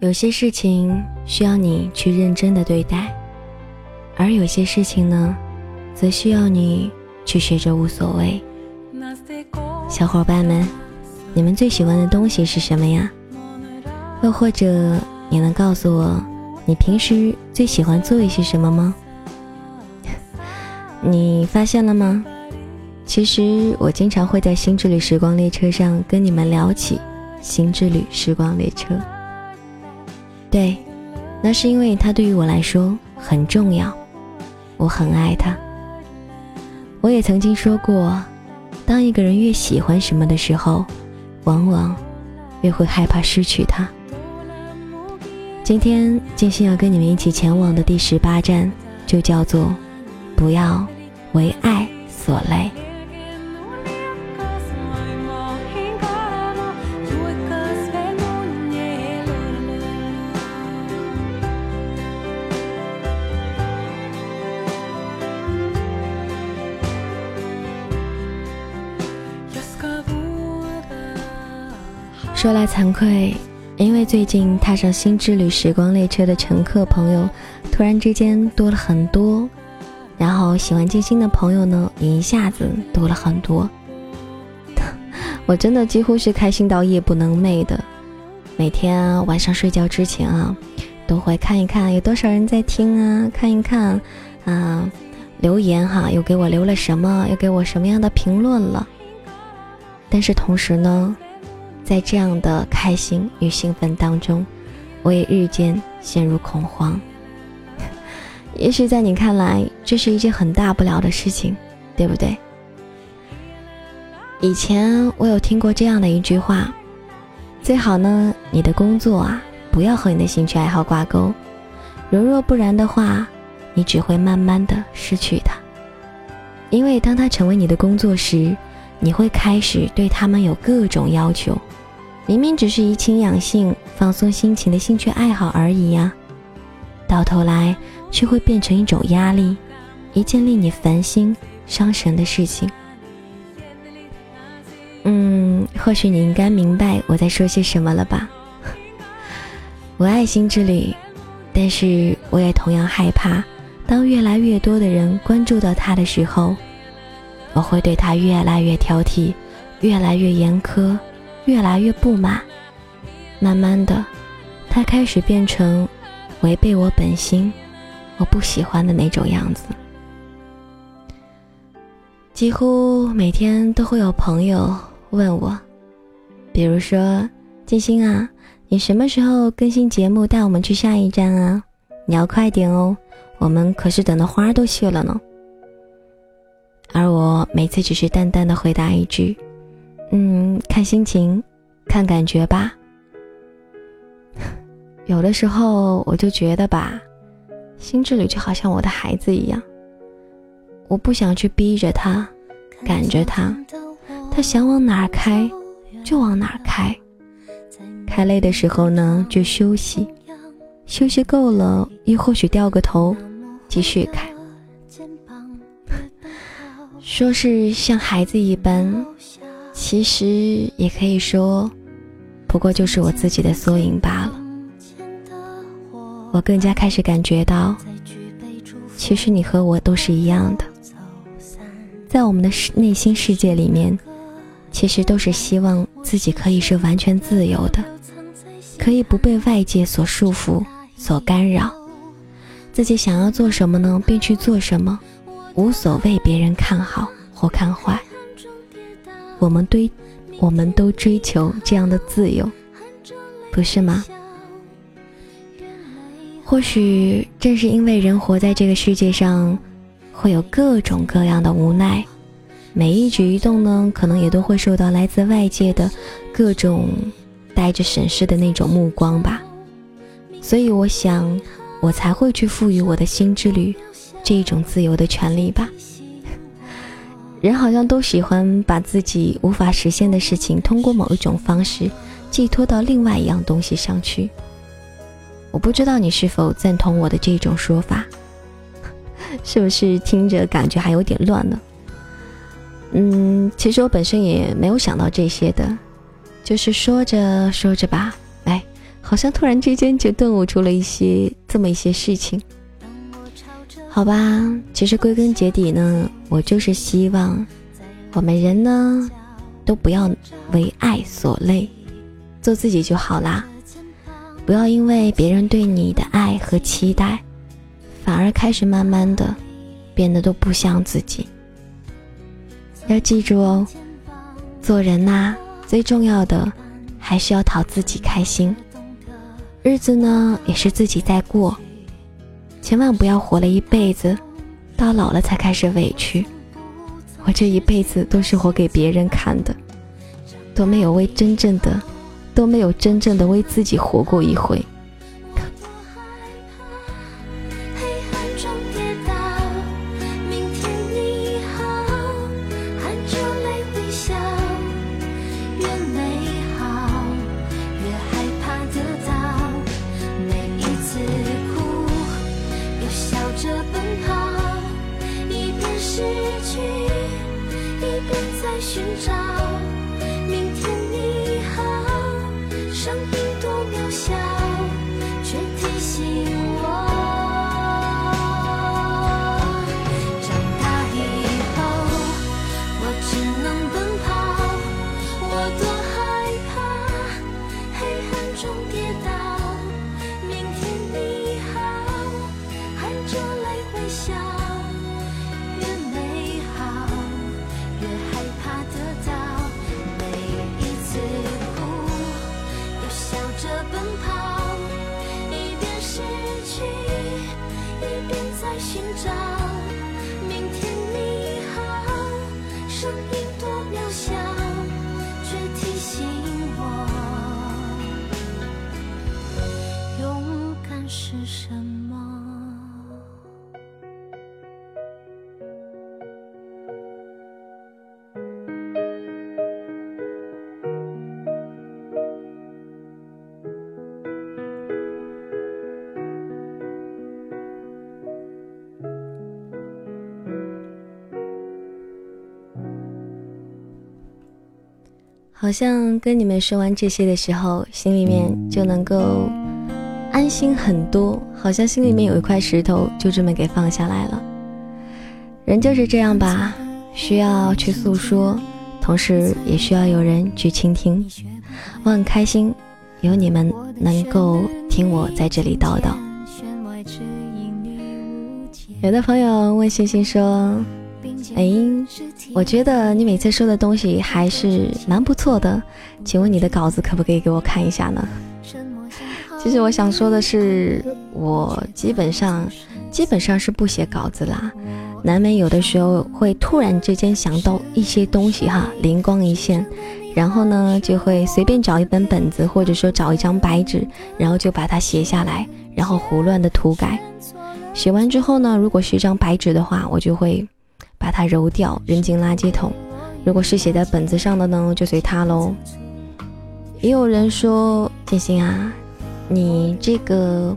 有些事情需要你去认真的对待，而有些事情呢，则需要你去学着无所谓。小伙伴们，你们最喜欢的东西是什么呀？又或者你能告诉我，你平时最喜欢做一些什么吗？你发现了吗？其实我经常会在新之旅时光列车上跟你们聊起新之旅时光列车。对，那是因为它对于我来说很重要，我很爱它。我也曾经说过，当一个人越喜欢什么的时候，往往越会害怕失去他。今天静心要跟你们一起前往的第十八站，就叫做“不要为爱所累”。说来惭愧，因为最近踏上新之旅时光列车的乘客朋友，突然之间多了很多，然后喜欢静心的朋友呢，也一下子多了很多。我真的几乎是开心到夜不能寐的，每天晚上睡觉之前啊，都会看一看有多少人在听啊，看一看啊留言哈，又给我留了什么，又给我什么样的评论了。但是同时呢。在这样的开心与兴奋当中，我也日渐陷入恐慌。也许在你看来，这是一件很大不了的事情，对不对？以前我有听过这样的一句话：最好呢，你的工作啊，不要和你的兴趣爱好挂钩，如若不然的话，你只会慢慢的失去它。因为当它成为你的工作时，你会开始对他们有各种要求。明明只是怡情养性、放松心情的兴趣爱好而已呀，到头来却会变成一种压力，一件令你烦心、伤神的事情。嗯，或许你应该明白我在说些什么了吧？我爱心之旅，但是我也同样害怕，当越来越多的人关注到它的时候，我会对它越来越挑剔，越来越严苛。越来越不满，慢慢的，他开始变成违背我本心、我不喜欢的那种样子。几乎每天都会有朋友问我，比如说：“金星啊，你什么时候更新节目，带我们去下一站啊？你要快点哦，我们可是等的花都谢了呢。”而我每次只是淡淡的回答一句。嗯，看心情，看感觉吧。有的时候我就觉得吧，心之旅就好像我的孩子一样，我不想去逼着他，赶着他，他想往哪儿开就往哪儿开。开累的时候呢，就休息，休息够了，又或许掉个头，继续开。说是像孩子一般。其实也可以说，不过就是我自己的缩影罢了。我更加开始感觉到，其实你和我都是一样的，在我们的内心世界里面，其实都是希望自己可以是完全自由的，可以不被外界所束缚、所干扰，自己想要做什么呢，便去做什么，无所谓别人看好或看坏。我们对，我们都追求这样的自由，不是吗？或许正是因为人活在这个世界上，会有各种各样的无奈，每一举一动呢，可能也都会受到来自外界的各种带着审视的那种目光吧。所以，我想，我才会去赋予我的心之旅这一种自由的权利吧。人好像都喜欢把自己无法实现的事情，通过某一种方式寄托到另外一样东西上去。我不知道你是否赞同我的这种说法，是不是听着感觉还有点乱呢？嗯，其实我本身也没有想到这些的，就是说着说着吧，哎，好像突然之间就顿悟出了一些这么一些事情。好吧，其实归根结底呢，我就是希望我们人呢都不要为爱所累，做自己就好啦。不要因为别人对你的爱和期待，反而开始慢慢的变得都不像自己。要记住哦，做人呐，最重要的还是要讨自己开心。日子呢，也是自己在过，千万不要活了一辈子，到老了才开始委屈。我这一辈子都是活给别人看的，都没有为真正的。都没有真正的为自己活过一回。找好像跟你们说完这些的时候，心里面就能够安心很多，好像心里面有一块石头就这么给放下来了。人就是这样吧，需要去诉说，同时也需要有人去倾听。我很开心有你们能够听我在这里叨叨。有的朋友问星星说。哎，我觉得你每次说的东西还是蛮不错的，请问你的稿子可不可以给我看一下呢？其实我想说的是，我基本上基本上是不写稿子啦，难免有的时候会突然之间想到一些东西哈，灵光一现，然后呢就会随便找一本本子，或者说找一张白纸，然后就把它写下来，然后胡乱的涂改。写完之后呢，如果是一张白纸的话，我就会。把它揉掉，扔进垃圾桶。如果是写在本子上的呢，就随它喽。也有人说，建心啊，你这个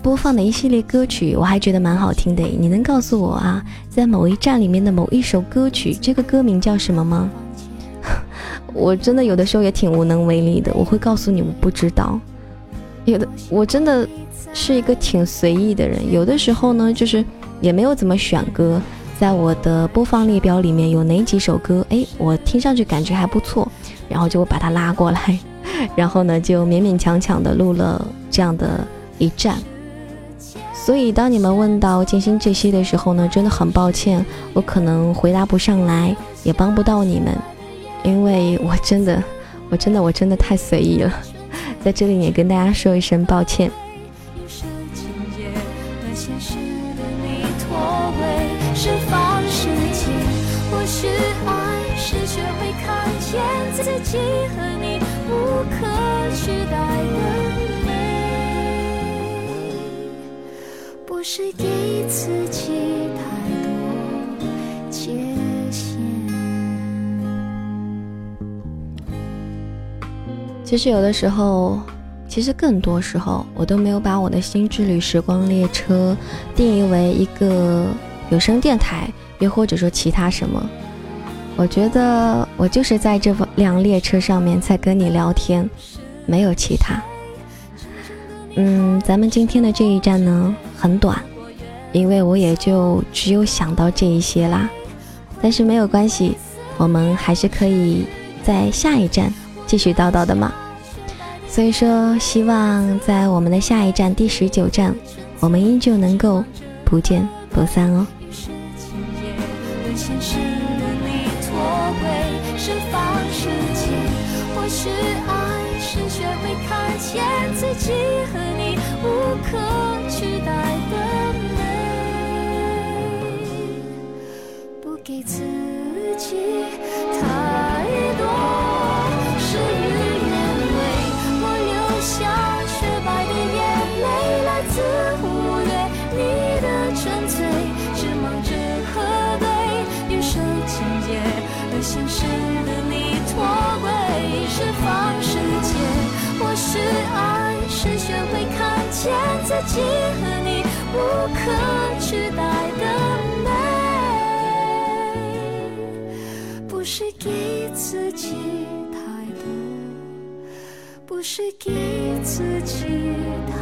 播放的一系列歌曲，我还觉得蛮好听的。你能告诉我啊，在某一站里面的某一首歌曲，这个歌名叫什么吗？我真的有的时候也挺无能为力的，我会告诉你我不知道。有的，我真的是一个挺随意的人，有的时候呢，就是也没有怎么选歌。在我的播放列表里面有哪几首歌？哎，我听上去感觉还不错，然后就把它拉过来，然后呢就勉勉强强的录了这样的一站。所以当你们问到静心这些的时候呢，真的很抱歉，我可能回答不上来，也帮不到你们，因为我真的，我真的，我真的太随意了，在这里也跟大家说一声抱歉。己和你无可取代的美，不是给自己太多界限。其实有的时候，其实更多时候，我都没有把我的新之旅时光列车定义为一个有声电台，又或者说其他什么。我觉得我就是在这辆列车上面在跟你聊天，没有其他。嗯，咱们今天的这一站呢很短，因为我也就只有想到这一些啦。但是没有关系，我们还是可以在下一站继续叨叨的嘛。所以说，希望在我们的下一站第十九站，我们依旧能够不见不散哦。世界或许爱是学会看见自己和你无可取代的美不给自己己和你无可取代的美，不是给自己太多，不是给自己太